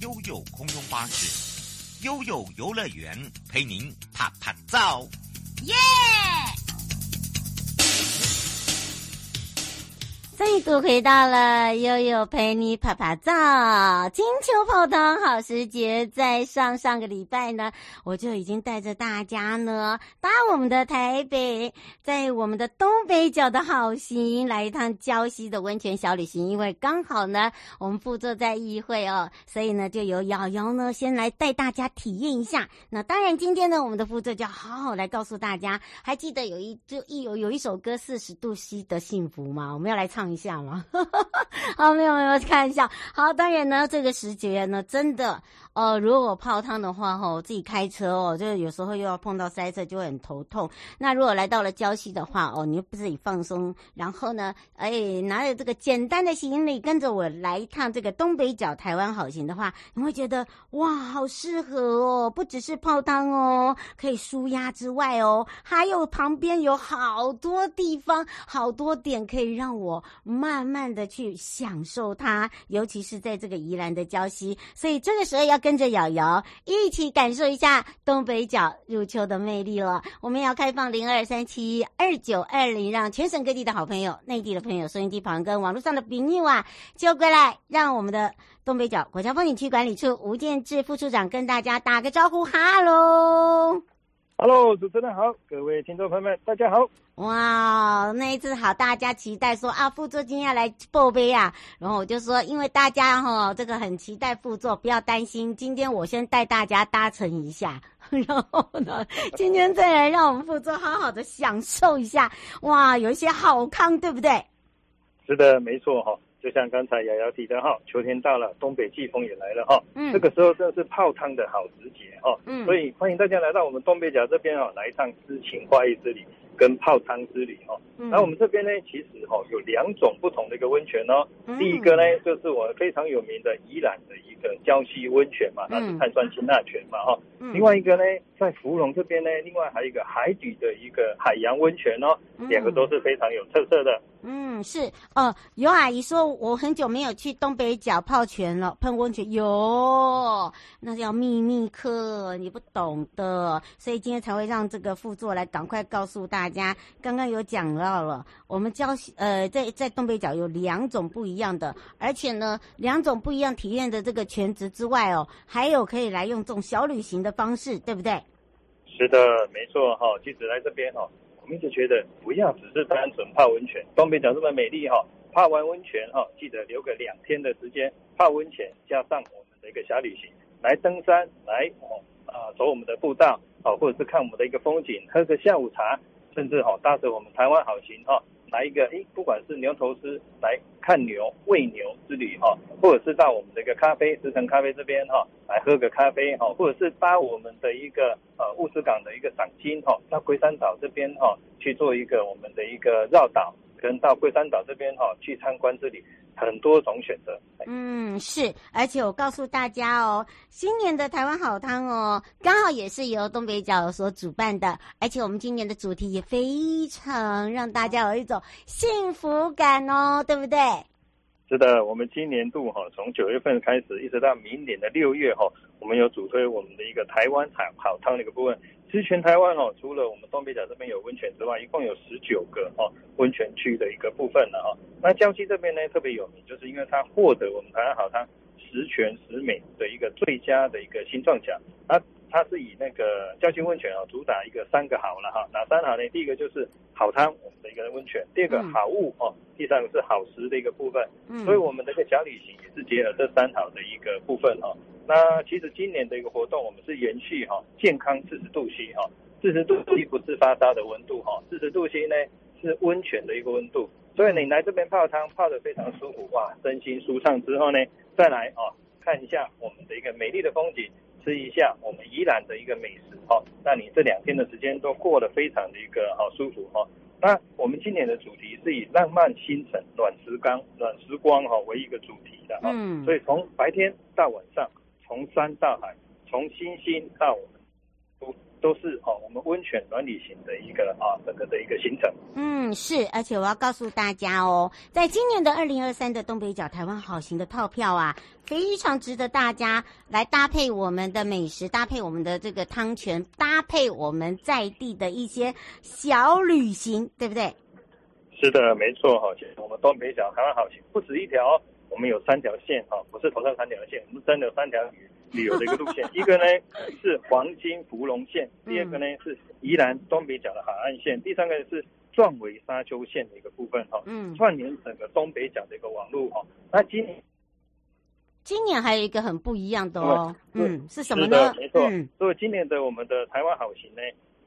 悠悠空中巴士，悠悠游乐园陪您啪啪照，耶！再度回到了悠悠陪你拍拍照，金秋泡汤好时节。在上上个礼拜呢，我就已经带着大家呢搭我们的台北，在我们的东北角的好行来一趟礁溪的温泉小旅行。因为刚好呢，我们副座在议会哦，所以呢就由瑶瑶呢先来带大家体验一下。那当然，今天呢我们的副座就要好好来告诉大家，还记得有一就一有有一首歌《四十度 C 的幸福》吗？我们要来唱一下吗？好，没有没有，开玩笑。好，当然呢，这个时节呢，真的。呃，如果泡汤的话，哈，我自己开车哦，就有时候又要碰到塞车，就会很头痛。那如果来到了礁溪的话，哦，你又不自己放松，然后呢，哎，拿着这个简单的行李，跟着我来一趟这个东北角台湾好行的话，你会觉得哇，好适合哦！不只是泡汤哦，可以舒压之外哦，还有旁边有好多地方、好多点可以让我慢慢的去享受它，尤其是在这个宜兰的礁溪。所以这个时候要。跟着瑶瑶一起感受一下东北角入秋的魅力了。我们要开放零二三七二九二零，让全省各地的好朋友、内地的朋友、收音机旁跟网络上的朋友啊，就过来，让我们的东北角国家风景区管理处吴建志副处长跟大家打个招呼，哈喽。哈喽主持人好，各位听众朋友们，大家好。哇，那一次好，大家期待说啊，副座今天要来报备啊，然后我就说，因为大家哈、哦，这个很期待副座，不要担心，今天我先带大家搭乘一下，然后呢，今天再来让我们副座好好的享受一下，哇，有一些好康，对不对？是的，没错哈。就像刚才瑶瑶提的哈，秋天到了，东北季风也来了哈，嗯，这个时候正是泡汤的好时节哈，嗯，所以欢迎大家来到我们东北角这边哦，来一趟诗情画意之旅跟泡汤之旅哦。嗯，然后我们这边呢，其实哦有两种不同的一个温泉哦，嗯，第一个呢就是我们非常有名的宜兰的一个礁溪温泉嘛，那是碳酸氢钠泉嘛哈，嗯，另外一个呢在芙蓉这边呢，另外还有一个海底的一个海洋温泉哦，两个都是非常有特色的。嗯，是哦。有阿姨说，我很久没有去东北角泡泉了，喷温泉有，那叫秘密课，你不懂的，所以今天才会让这个副座来赶快告诉大家。刚刚有讲到了，我们礁溪呃，在在东北角有两种不一样的，而且呢，两种不一样体验的这个全职之外哦，还有可以来用这种小旅行的方式，对不对？是的，没错哈。其实来这边哈。我们一直觉得不要只是单纯泡温泉，东北角这么美丽哈，泡完温泉哈，记得留个两天的时间泡温泉，加上我们的一个小旅行，来登山，来哦啊走我们的步道啊，或者是看我们的一个风景，喝个下午茶，甚至哈搭着我们台湾好行哈。来一个，诶，不管是牛头狮来看牛、喂牛之旅哈，或者是到我们的一个咖啡石城咖啡这边哈，来喝个咖啡哈，或者是搭我们的一个呃乌石港的一个赏金哈，到龟山岛这边哈去做一个我们的一个绕岛，跟到龟山岛这边哈去参观这里。很多种选择，嗯，是，而且我告诉大家哦，新年的台湾好汤哦，刚好也是由东北角所主办的，而且我们今年的主题也非常让大家有一种幸福感哦，对不对？是的，我们今年度哈，从九月份开始，一直到明年的六月哈，我们有主推我们的一个台湾好好汤的一个部分。其实全台湾哦，除了我们东北角这边有温泉之外，一共有十九个哦温泉区的一个部分了哈。那江西这边呢，特别有名，就是因为它获得我们台湾好汤十全十美的一个最佳的一个新创奖。它它是以那个江西温泉哦，主打一个三个好了哈。哪三好呢？第一个就是好汤，我们的一个温泉；第二个好物哦，第三个是好食的一个部分。嗯，所以我们的一个小旅行也是结合这三好的一个部分哈。那其实今年的一个活动，我们是延续哈健康四十度 C 哈，四十度 C 不是发烧的温度哈，四十度 C 呢是温泉的一个温度，所以你来这边泡汤，泡得非常舒服哇，身心舒畅之后呢，再来哦看一下我们的一个美丽的风景，吃一下我们宜兰的一个美食哦，那你这两天的时间都过得非常的一个好舒服哈。那我们今年的主题是以浪漫星辰暖时光暖时光哈为一个主题的哈，嗯，所以从白天到晚上，从山到海，从星星到我们都都是哦，我们温泉暖旅行的一个啊整个的一个行程。嗯，是，而且我要告诉大家哦，在今年的二零二三的东北角台湾好行的套票啊，非常值得大家来搭配我们的美食，搭配我们的这个汤泉，搭配我们在地的一些小旅行，对不对？是的，没错哈。其实我们东北角台湾好行不止一条，我们有三条线哈，不是头上三条线，我们真的有三条旅。旅游的一个路线，一个呢 是黄金芙蓉线，第二个呢是宜兰东北角的海岸线，第三个是壮围沙丘线的一个部分哈，嗯，串联整个东北角的一个网络哈。那今年，今年还有一个很不一样的哦，嗯，是什么呢？没错，所以今年的我们的台湾好行呢。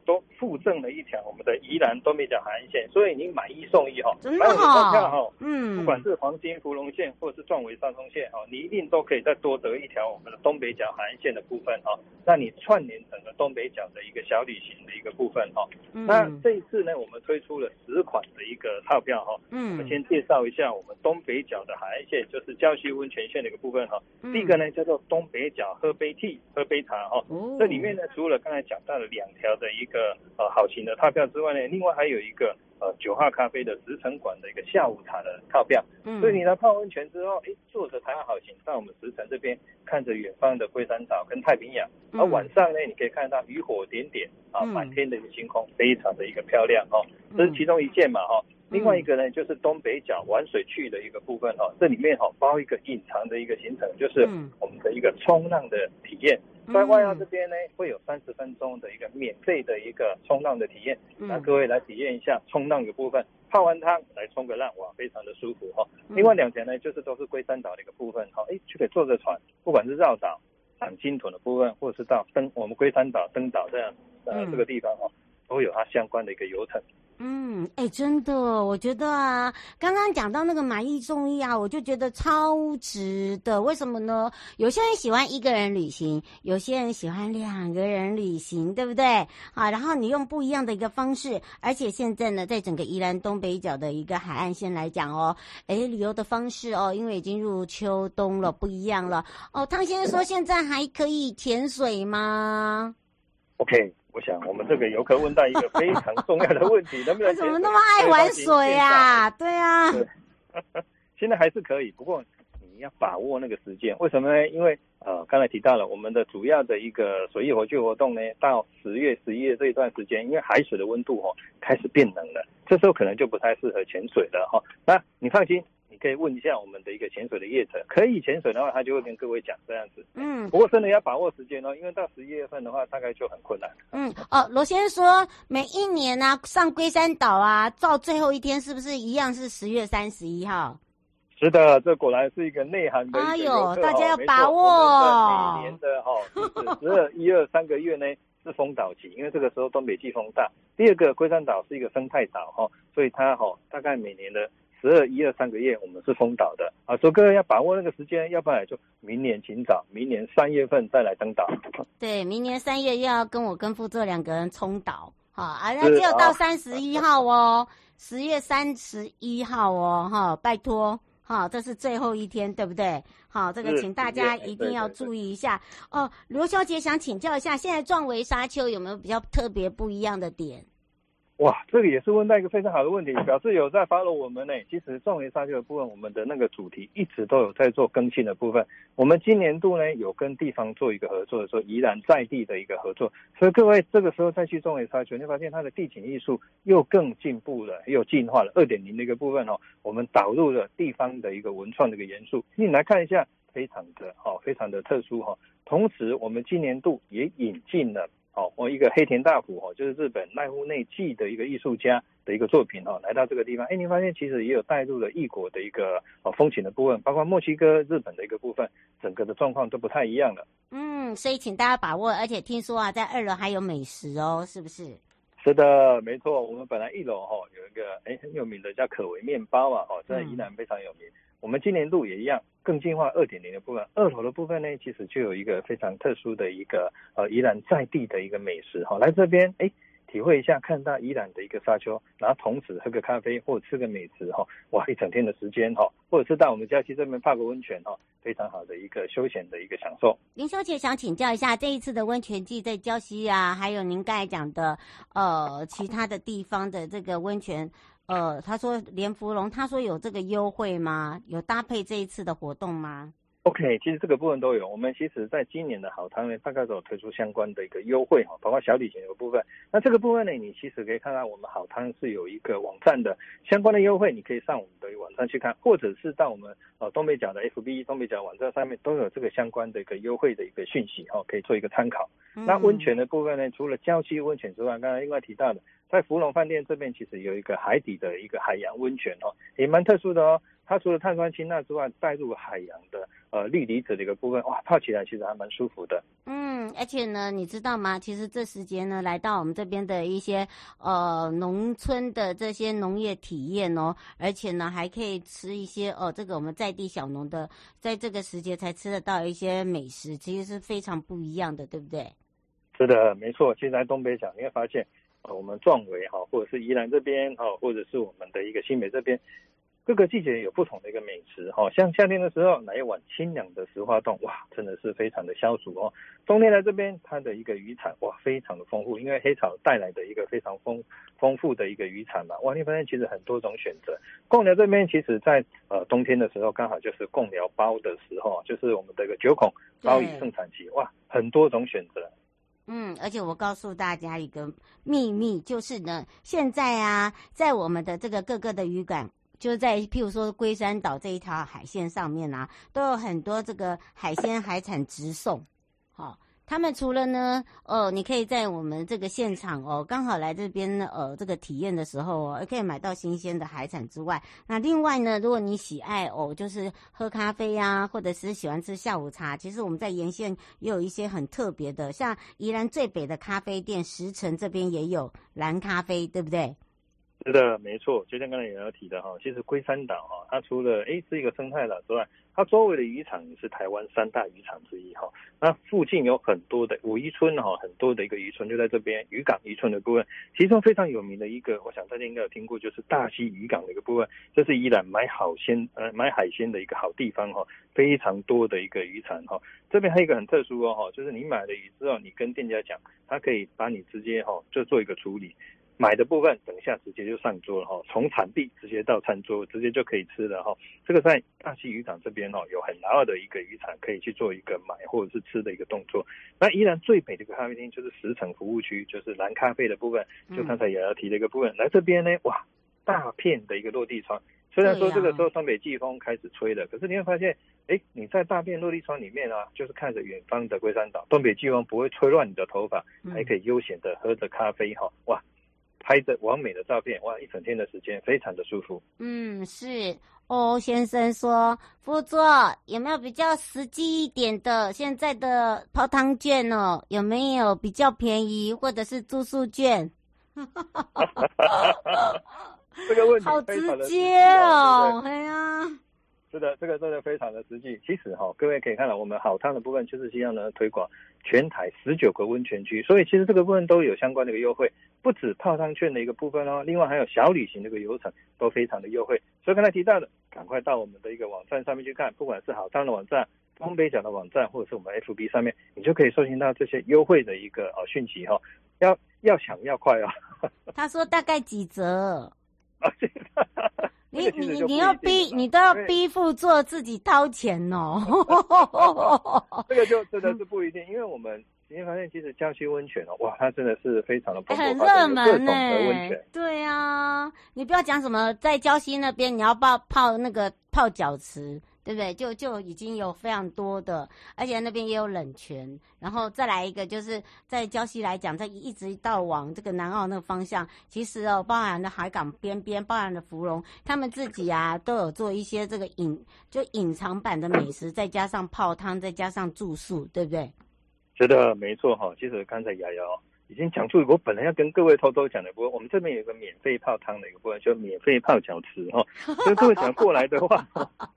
都附赠了一条我们的宜兰东北角海岸线，所以你买一送一哈，真的好，票哈，嗯，不管是黄金芙蓉线或者是壮围沙丘线哈，你一定都可以再多得一条我们的东北角海岸线的部分哈，那你串联整个东北角的一个小旅行的一个部分哈。那这一次呢，我们推出了十款的一个套票哈，嗯，我们先介绍一下我们东北角的海岸线，就是礁溪温泉线的一个部分哈。第一个呢叫做东北角喝杯 tea 喝杯茶哈，这里面呢除了刚才讲到的两条的一个呃，好行的套票之外呢，另外还有一个呃九号咖啡的十城馆的一个下午茶的套票。嗯，所以你来泡温泉之后，哎，坐着台湾好行到我们石城这边，看着远方的龟山岛跟太平洋，而晚上呢，你可以看到渔火点点啊，满天的一个星空，非常的一个漂亮哦。这是其中一件嘛哈。另外一个呢，就是东北角玩水去的一个部分哈，这里面哈包一个隐藏的一个行程，就是我们的一个冲浪的体验。在外澳这边呢，会有三十分钟的一个免费的一个冲浪的体验，让各位来体验一下冲浪的部分。泡完汤来冲个浪，哇，非常的舒服哈。另外两条呢，就是都是龟山岛的一个部分哈，哎，就可以坐着船，不管是绕岛、赏金豚的部分，或者是到登我们龟山岛登岛这样呃这个地方哈，都有它相关的一个流程。嗯，哎、欸，真的，我觉得啊，刚刚讲到那个买一送一啊，我就觉得超值的。为什么呢？有些人喜欢一个人旅行，有些人喜欢两个人旅行，对不对？啊，然后你用不一样的一个方式，而且现在呢，在整个宜兰东北角的一个海岸线来讲哦，哎，旅游的方式哦，因为已经入秋冬了，不一样了。哦，汤先生说现在还可以潜水吗？OK。我想，我们这个游客问到一个非常重要的问题，能不能？怎么那么爱玩水啊？对啊，对，现在还是可以，不过你要把握那个时间。为什么呢？因为呃，刚才提到了我们的主要的一个水域活动活动呢，到十月、十一月这一段时间，因为海水的温度哈、哦、开始变冷了，这时候可能就不太适合潜水了哈、哦。那你放心。可以问一下我们的一个潜水的业者，可以潜水的话，他就会跟各位讲这样子。嗯，不过真的要把握时间哦，因为到十一月份的话，大概就很困难。嗯，哦，罗先生说，每一年呢、啊、上龟山岛啊，到最后一天是不是一样是十月三十一号？是的，这果然是一个内涵的一个。哎呦，大家要把握。每年的哈，十二、一二三个月呢是风岛期，因为这个时候东北季风大。第二个，龟山岛是一个生态岛哈，所以它哈大概每年的。十二、一二、三个月，我们是封岛的啊，所以各位要把握那个时间，要不然就明年请早，明年三月份再来登岛。对，明年三月又要跟我跟副座两个人冲岛，好啊，那只有到三十一号哦，十、啊、月三十一号哦，哈，拜托，好，这是最后一天，对不对？好，这个请大家一定要注意一下哦。罗小姐想请教一下，现在壮围沙丘有没有比较特别不一样的点？哇，这个也是问到一个非常好的问题，表示有在 follow 我们呢。其实壮围沙丘的部分，我们的那个主题一直都有在做更新的部分。我们今年度呢有跟地方做一个合作的时候，宜兰在地的一个合作，所以各位这个时候再去壮围沙丘，你发现它的地景艺术又更进步了，又进化了。二点零的一个部分哦，我们导入了地方的一个文创的一个元素，你来看一下，非常的哦，非常的特殊哈。同时，我们今年度也引进了。哦，我一个黑田大辅哦，就是日本濑户内纪的一个艺术家的一个作品哦，来到这个地方，哎，您发现其实也有带入了异国的一个哦风情的部分，包括墨西哥、日本的一个部分，整个的状况都不太一样了。嗯，所以请大家把握，而且听说啊，在二楼还有美食哦，是不是？是的，没错。我们本来一楼哈有一个哎很有名的叫可为面包啊，哦，在宜兰非常有名。嗯、我们今年度也一样，更进化二点零的部分。二楼的部分呢，其实就有一个非常特殊的一个呃宜兰在地的一个美食哈，来这边哎。体会一下，看到宜兰的一个沙丘，然后同时喝个咖啡或者吃个美食哈，哇，一整天的时间哈，或者是到我们礁溪这边泡个温泉哈，非常好的一个休闲的一个享受。林小姐想请教一下，这一次的温泉季在礁溪啊，还有您刚才讲的呃其他的地方的这个温泉，呃，他说连芙蓉，他说有这个优惠吗？有搭配这一次的活动吗？OK，其实这个部分都有。我们其实在今年的好汤呢，大概都有推出相关的一个优惠哈，包括小礼品的部分。那这个部分呢，你其实可以看到我们好汤是有一个网站的相关的优惠，你可以上我们的网站去看，或者是到我们呃东北角的 FB 东北角网站上面都有这个相关的一个优惠的一个讯息哈，可以做一个参考。嗯、那温泉的部分呢，除了郊区温泉之外，刚才另外提到的，在芙蓉饭店这边其实有一个海底的一个海洋温泉哦，也蛮特殊的哦。它除了碳酸氢钠之外，带入海洋的呃氯离子的一个部分，哇，泡起来其实还蛮舒服的。嗯，而且呢，你知道吗？其实这时节呢，来到我们这边的一些呃农村的这些农业体验哦，而且呢，还可以吃一些哦，这个我们在地小农的，在这个时节才吃得到一些美食，其实是非常不一样的，对不对？是的，没错。其实在东北角，你会发现，呃，我们壮围哈，或者是宜兰这边哈，或者是我们的一个新北这边。各个季节有不同的一个美食哈，像夏天的时候来一碗清凉的石花冻，哇，真的是非常的消暑哦。冬天来这边，它的一个渔产哇，非常的丰富，因为黑潮带来的一个非常丰丰富的一个渔产嘛，哇，你发现其实很多种选择。贡寮这边其实在呃冬天的时候，刚好就是贡寮包的时候，就是我们的一个九孔包鱼盛产期，哇，很多种选择。嗯，而且我告诉大家一个秘密，就是呢，现在啊，在我们的这个各个的渔港。就在譬如说龟山岛这一条海线上面啊，都有很多这个海鲜海产直送。好、他们除了呢，哦，你可以在我们这个现场哦，刚好来这边呃这个体验的时候哦，可以买到新鲜的海产之外，那另外呢，如果你喜爱哦，就是喝咖啡呀、啊，或者是喜欢吃下午茶，其实我们在沿线也有一些很特别的，像宜兰最北的咖啡店石城这边也有蓝咖啡，对不对？是的，没错，就像刚才也要提的哈，其实龟山岛哈，它除了诶是一个生态岛之外，它周围的渔场也是台湾三大渔场之一哈。那附近有很多的五一村哈，很多的一个渔村就在这边渔港渔村的部分，其中非常有名的一个，我想大家应该有听过，就是大溪渔港的一个部分，这是依然买好鲜呃买海鲜的一个好地方哈，非常多的一个渔场哈。这边还有一个很特殊哦哈，就是你买了鱼之后，你跟店家讲，他可以把你直接哈就做一个处理。买的部分等一下直接就上桌了哈，从产地直接到餐桌，直接就可以吃了哈。这个在大溪渔港这边哦，有很大的一个渔场可以去做一个买或者是吃的一个动作。那依然最北的一个咖啡厅就是十城服务区，就是蓝咖啡的部分，就刚才也要提的一个部分。来这边呢，哇，大片的一个落地窗。虽然说这个时候东北季风开始吹了，可是你会发现，哎，你在大片落地窗里面啊，就是看着远方的龟山岛，东北季风不会吹乱你的头发，还可以悠闲的喝着咖啡哈，哇。拍着完美的照片，哇！一整天的时间非常的舒服。嗯，是。欧先生说，副座有没有比较实际一点的现在的泡汤券哦？有没有比较便宜或者是住宿券？这个问题好直接哦，哎呀。是的，这个真的非常的实际。其实哈、哦，各位可以看到，我们好汤的部分就是希望呢推广全台十九个温泉区，所以其实这个部分都有相关的一个优惠，不止泡汤券的一个部分哦，另外还有小旅行的一个游程都非常的优惠。所以刚才提到的，赶快到我们的一个网站上面去看，不管是好汤的网站、东北角的网站，或者是我们 FB 上面，你就可以收听到这些优惠的一个呃讯息哈、哦。要要抢要快哦。他说大概几折？你你你要逼你都要逼付做自己掏钱哦，这个就真的是不一定，因为我们今天发现其实江西温泉哦，哇，它真的是非常的很热门呢。对啊，你不要讲什么在江西那边你要泡泡那个泡脚池。对不对？就就已经有非常多的，而且那边也有冷泉，然后再来一个，就是在礁溪来讲，在一直到往这个南澳那个方向，其实哦，包含的海港边边，包含的芙蓉，他们自己啊都有做一些这个隐就隐藏版的美食，再加上泡汤，再加上住宿，对不对？是的，没错哈。其实刚才瑶瑶已经讲出我本来要跟各位偷偷讲的，不过我们这边有一个免费泡汤的一个部分，就免费泡脚池哈。所以各位想过来的话，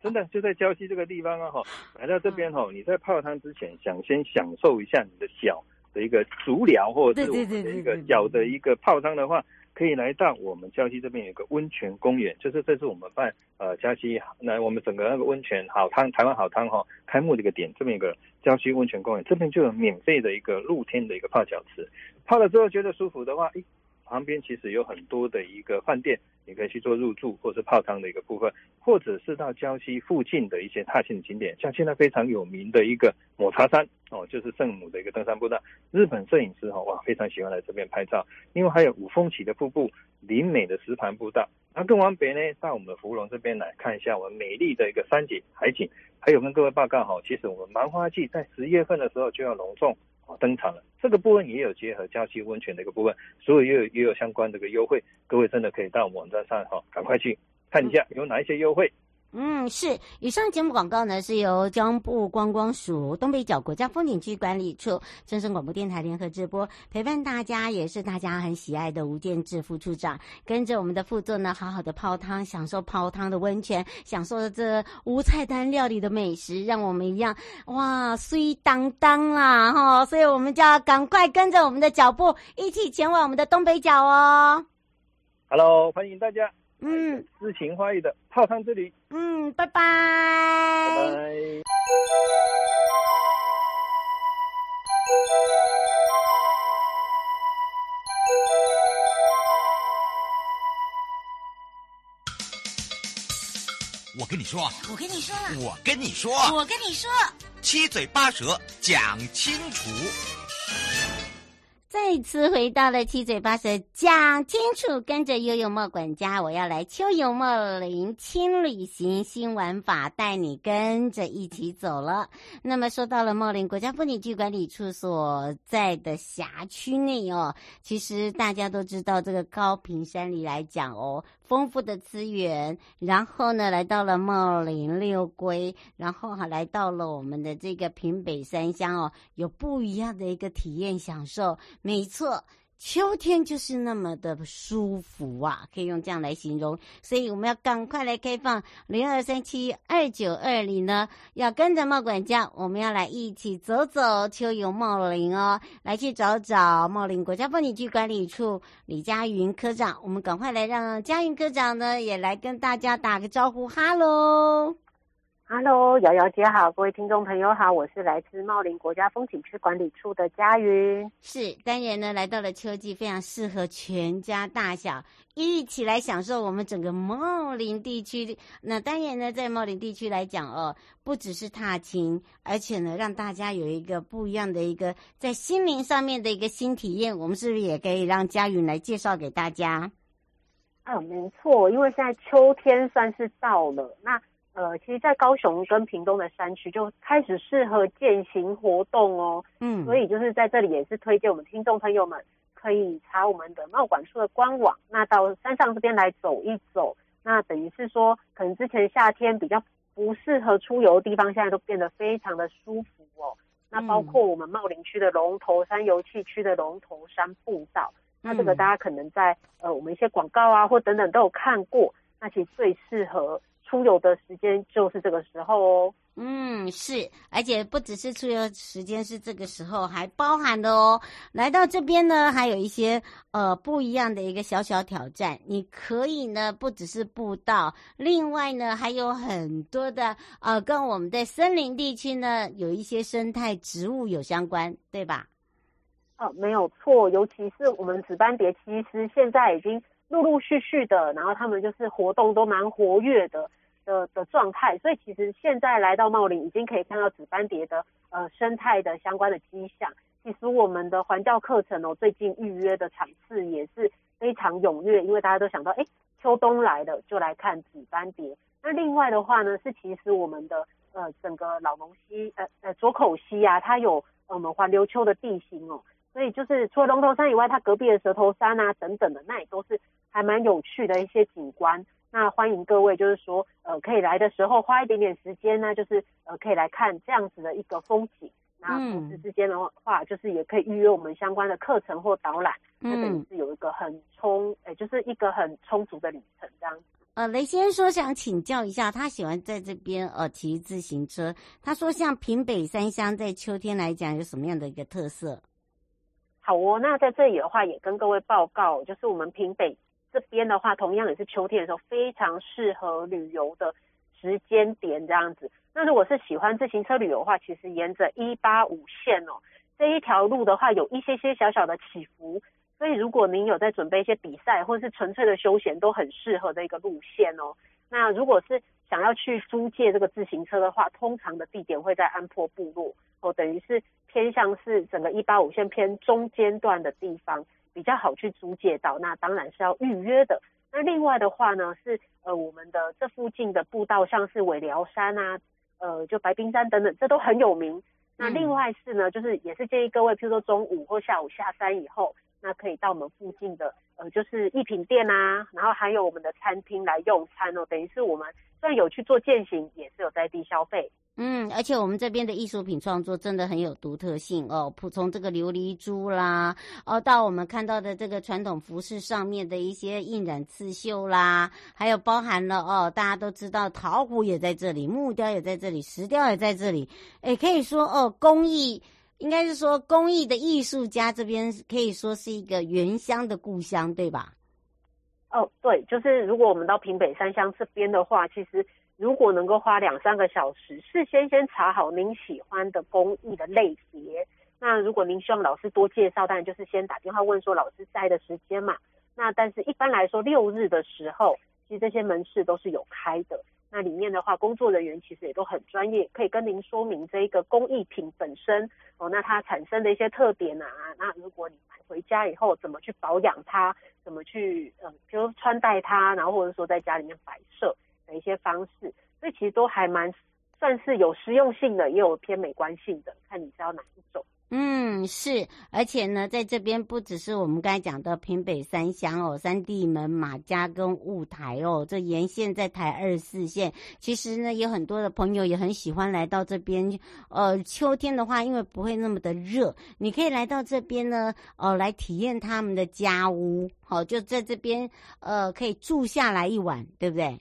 真的就在礁溪这个地方啊哈，来到这边哈，你在泡汤之前想先享受一下你的脚的一个足疗，或者是我们的一个脚的一个泡汤的话。可以来到我们郊区这边有个温泉公园，就是这是我们办呃郊区来我们整个那个温泉好汤台湾好汤哈、哦、开幕的一个点，这边有个郊区温泉公园，这边就有免费的一个露天的一个泡脚池，泡了之后觉得舒服的话，诶，旁边其实有很多的一个饭店，你可以去做入住或是泡汤的一个部分，或者是到礁溪附近的一些踏青景点，像现在非常有名的一个抹茶山哦，就是圣母的一个登山步道，日本摄影师哈哇非常喜欢来这边拍照。另外还有五峰起的瀑布、林美的石盘步道，那更往北呢，到我们的福隆这边来看一下我们美丽的一个山景海景，还有跟各位报告哈，其实我们芒花季在十月份的时候就要隆重。登场了，这个部分也有结合假期温泉的一个部分，所以也有也有相关的一个优惠，各位真的可以到我们网站上哈，赶快去看一下有哪一些优惠。嗯，是。以上节目广告呢，是由江部观光署东北角国家风景区管理处、正声广播电台联合直播，陪伴大家也是大家很喜爱的吴建志副处长，跟着我们的副座呢，好好的泡汤，享受泡汤的温泉，享受这无菜单料理的美食，让我们一样哇，水当当啦哈！所以我们就要赶快跟着我们的脚步，一起前往我们的东北角哦。Hello，欢迎大家。嗯，诗情画意的泡汤这里。嗯，拜拜。拜拜。我跟你说，我跟你说，我跟你说，我跟你说，七嘴八舌讲清楚。再次回到了七嘴八舌讲清楚，跟着悠悠莫管家，我要来秋游莫林轻旅行新玩法，带你跟着一起走了。那么说到了茂林国家风景区管理处所在的辖区内哦，其实大家都知道这个高屏山里来讲哦。丰富的资源，然后呢，来到了茂林六龟，然后还，来到了我们的这个平北三乡哦，有不一样的一个体验享受。没错。秋天就是那么的舒服啊，可以用这样来形容。所以我们要赶快来开放零二三七二九二零呢，要跟着茂管家，我们要来一起走走秋游茂林哦，来去找找茂林国家风景区管理处李佳云科长。我们赶快来让佳云科长呢也来跟大家打个招呼，哈喽。Hello，瑶瑶姐好，各位听众朋友好，我是来自茂林国家风景区管理处的佳云。是，当然呢，来到了秋季，非常适合全家大小一起来享受我们整个茂林地区。那当然呢，在茂林地区来讲哦，不只是踏青，而且呢，让大家有一个不一样的一个在心灵上面的一个新体验。我们是不是也可以让佳云来介绍给大家？啊，没错，因为现在秋天算是到了，那。呃，其实，在高雄跟屏东的山区就开始适合健行活动哦。嗯，所以就是在这里也是推荐我们听众朋友们可以查我们的茂管处的官网，那到山上这边来走一走。那等于是说，可能之前夏天比较不适合出游的地方，现在都变得非常的舒服哦。那包括我们茂林区的龙头山游憩区的龙头山步道，那这个大家可能在呃我们一些广告啊或等等都有看过。那其实最适合。出游的时间就是这个时候哦。嗯，是，而且不只是出游时间是这个时候，还包含的哦。来到这边呢，还有一些呃不一样的一个小小挑战。你可以呢，不只是步道，另外呢，还有很多的呃，跟我们的森林地区呢有一些生态植物有相关，对吧？哦，没有错，尤其是我们紫斑蝶，其实现在已经陆陆续续的，然后他们就是活动都蛮活跃的。的的状态，所以其实现在来到茂林，已经可以看到紫斑蝶的呃生态的相关的迹象。其实我们的环教课程哦，最近预约的场次也是非常踊跃，因为大家都想到，哎，秋冬来了就来看紫斑蝶。那另外的话呢，是其实我们的呃整个荖浓溪呃呃左口溪啊，它有我们环流丘的地形哦，所以就是除了龙头山以外，它隔壁的蛇头山啊等等的，那也都是还蛮有趣的一些景观。那欢迎各位，就是说，呃，可以来的时候花一点点时间呢，就是呃，可以来看这样子的一个风景。那同时之间的话，就是也可以预约我们相关的课程或导览，嗯，那等于是有一个很充，哎，就是一个很充足的旅程这样子。呃，雷先生说想请教一下，他喜欢在这边呃骑自行车。他说，像平北三乡在秋天来讲有什么样的一个特色？好哦，那在这里的话也跟各位报告，就是我们平北这边的话，同样也是秋天的时候非常适合旅游的时间点这样子。那如果是喜欢自行车旅游的话，其实沿着一八五线哦这一条路的话，有一些些小小的起伏。所以，如果您有在准备一些比赛，或是纯粹的休闲，都很适合的一个路线哦。那如果是想要去租借这个自行车的话，通常的地点会在安坡部落哦，等于是偏向是整个一八五线偏中间段的地方，比较好去租借到。那当然是要预约的。那另外的话呢，是呃我们的这附近的步道，像是尾寮山啊，呃就白冰山等等，这都很有名。那另外是呢，就是也是建议各位，譬如说中午或下午下山以后。那可以到我们附近的呃，就是一品店啊，然后还有我们的餐厅来用餐哦。等于是我们虽然有去做践行，也是有在地消费。嗯，而且我们这边的艺术品创作真的很有独特性哦。普从这个琉璃珠啦，哦，到我们看到的这个传统服饰上面的一些印染刺绣啦，还有包含了哦，大家都知道陶壶也在这里，木雕也在这里，石雕也在这里。诶，可以说哦，工艺。应该是说，工艺的艺术家这边可以说是一个原乡的故乡，对吧？哦，对，就是如果我们到平北三乡这边的话，其实如果能够花两三个小时，事先先查好您喜欢的工艺的类别，那如果您希望老师多介绍，当然就是先打电话问说老师在的时间嘛。那但是一般来说，六日的时候，其实这些门市都是有开的。那里面的话，工作人员其实也都很专业，可以跟您说明这一个工艺品本身哦，那它产生的一些特点啊，那如果你买回家以后怎么去保养它，怎么去嗯，比如穿戴它，然后或者说在家里面摆设的一些方式，所以其实都还蛮算是有实用性的，也有偏美观性的，看你是要哪一种。嗯，是，而且呢，在这边不只是我们刚才讲的屏北三乡哦，三地门、马家跟雾台哦，这沿线在台二四线，其实呢，有很多的朋友也很喜欢来到这边。呃，秋天的话，因为不会那么的热，你可以来到这边呢，呃，来体验他们的家屋，好，就在这边，呃，可以住下来一晚，对不对？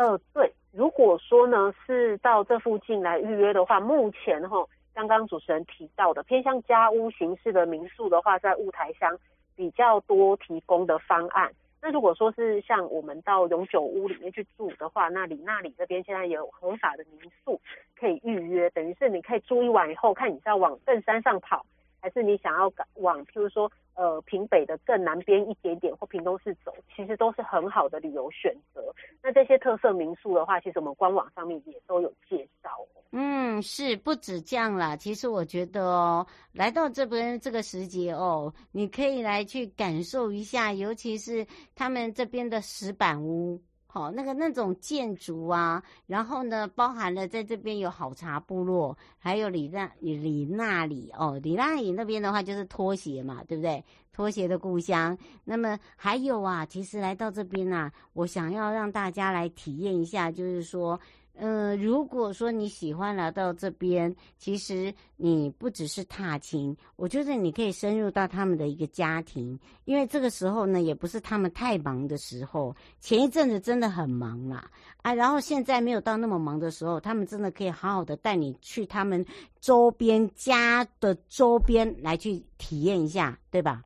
呃，对，如果说呢是到这附近来预约的话，目前哈。刚刚主持人提到的偏向家屋形式的民宿的话，在雾台乡比较多提供的方案。那如果说是像我们到永久屋里面去住的话，那里那里这边现在有合法的民宿可以预约，等于是你可以住一晚以后，看你是要往正山上跑，还是你想要往，譬如说呃平北的更南边一点点或屏东市走，其实都是很好的旅游选择。那这些特色民宿的话，其实我们官网上面也都有介绍。嗯，是不止这样啦。其实我觉得哦，来到这边这个时节哦，你可以来去感受一下，尤其是他们这边的石板屋，好、那个那种建筑啊，然后呢，包含了在这边有好茶部落，还有里那里那里哦，里那里那边的话就是拖鞋嘛，对不对？拖鞋的故乡。那么还有啊，其实来到这边啊，我想要让大家来体验一下，就是说。嗯、如果说你喜欢来到这边，其实你不只是踏青，我觉得你可以深入到他们的一个家庭，因为这个时候呢，也不是他们太忙的时候。前一阵子真的很忙啦，啊，然后现在没有到那么忙的时候，他们真的可以好好的带你去他们周边家的周边来去体验一下，对吧？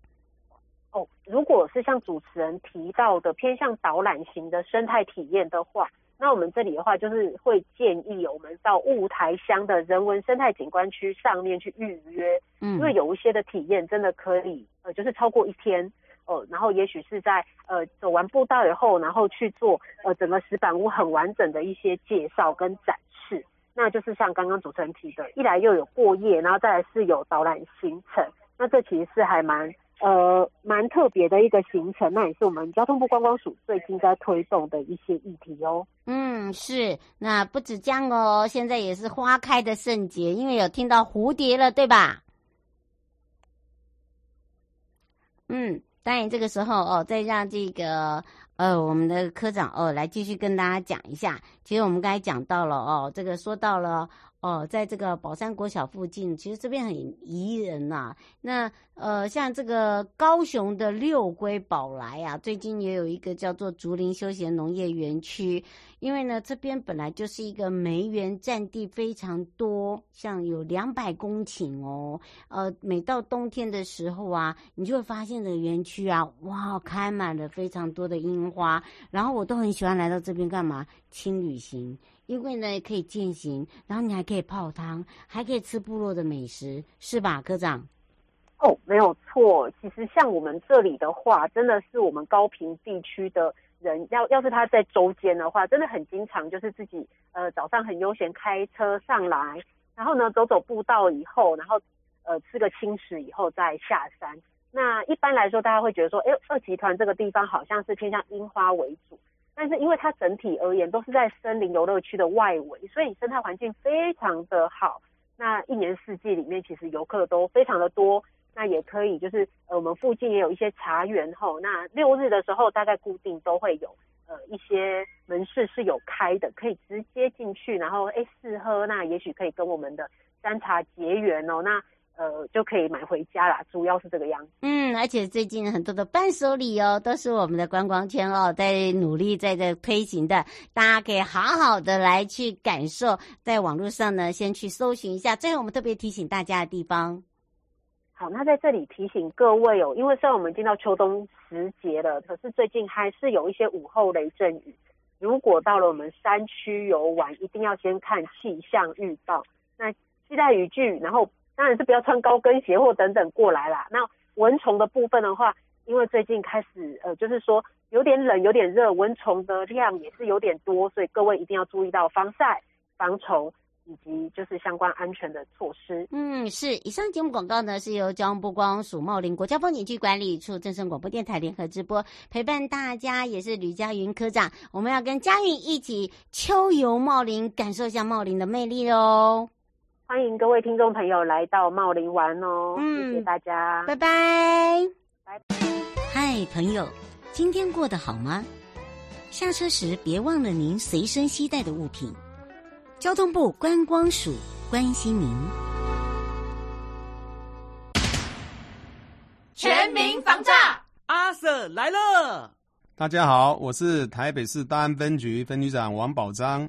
哦，如果是像主持人提到的偏向导览型的生态体验的话。那我们这里的话，就是会建议我们到雾台乡的人文生态景观区上面去预约，嗯，因为有一些的体验真的可以，呃，就是超过一天，呃，然后也许是在呃走完步道以后，然后去做呃整个石板屋很完整的一些介绍跟展示，那就是像刚刚主持人提的，一来又有过夜，然后再来是有导览行程，那这其实是还蛮。呃，蛮特别的一个行程，那也是我们交通部观光署最近在推动的一些议题哦。嗯，是，那不止这样哦，现在也是花开的盛节，因为有听到蝴蝶了，对吧？嗯，当然这个时候哦，再让这个呃我们的科长哦来继续跟大家讲一下。其实我们刚才讲到了哦，这个说到了。哦，在这个宝山国小附近，其实这边很宜人呐、那呃，像这个高雄的六龟宝来啊，最近也有一个叫做竹林休闲农业园区。因为呢，这边本来就是一个梅园，占地非常多，像有两百公顷哦。呃，每到冬天的时候啊，你就会发现这个园区啊，哇，开满了非常多的樱花。然后我都很喜欢来到这边干嘛？轻旅行。因为呢，可以健行，然后你还可以泡汤，还可以吃部落的美食，是吧，科长？哦，没有错。其实像我们这里的话，真的是我们高屏地区的人，要要是他在周间的话，真的很经常就是自己呃早上很悠闲开车上来，然后呢走走步道以后，然后呃吃个轻食以后再下山。那一般来说，大家会觉得说，哎，二集团这个地方好像是偏向樱花为主。但是因为它整体而言都是在森林游乐区的外围，所以生态环境非常的好。那一年四季里面，其实游客都非常的多。那也可以就是呃，我们附近也有一些茶园吼。那六日的时候，大概固定都会有呃一些门市是有开的，可以直接进去，然后诶试喝。那也许可以跟我们的山茶结缘哦。那呃，就可以买回家啦，主要是这个样子。嗯，而且最近很多的伴手礼哦，都是我们的观光圈哦，在努力在这推行的，大家可以好好的来去感受，在网络上呢，先去搜寻一下。最后，我们特别提醒大家的地方。好，那在这里提醒各位哦，因为虽然我们进到秋冬时节了，可是最近还是有一些午后雷阵雨。如果到了我们山区游玩，一定要先看气象预报，那期待雨具，然后。当然是不要穿高跟鞋或等等过来啦。那蚊虫的部分的话，因为最近开始呃，就是说有点冷、有点热，蚊虫的量也是有点多，所以各位一定要注意到防晒、防虫以及就是相关安全的措施。嗯，是。以上节目广告呢，是由交通部光署茂林国家风景区管理处、正声广播电台联合直播，陪伴大家也是吕佳云科长。我们要跟佳云一起秋游茂林，感受一下茂林的魅力哦。欢迎各位听众朋友来到茂林玩哦，嗯，谢谢大家，拜拜，拜拜。嗨，朋友，今天过得好吗？下车时别忘了您随身携带的物品。交通部观光署关心您。全民防诈，阿 Sir 来了。大家好，我是台北市大安分局分局长王宝章。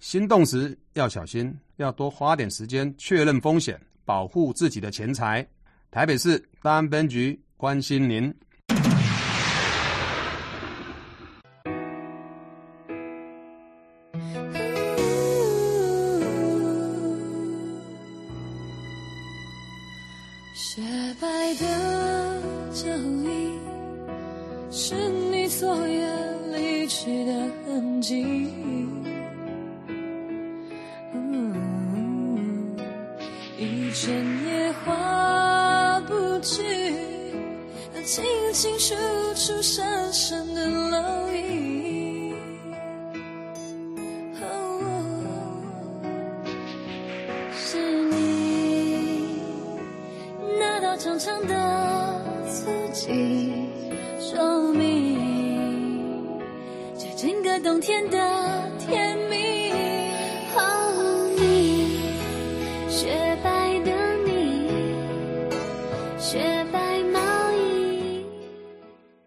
心动时要小心。要多花点时间确认风险，保护自己的钱财。台北市大安分局关心您。雪白的脚印，是你昨夜离去的痕迹。轻轻数出深深的烙印。哦，是你那道长长的足迹，说明这整个冬天的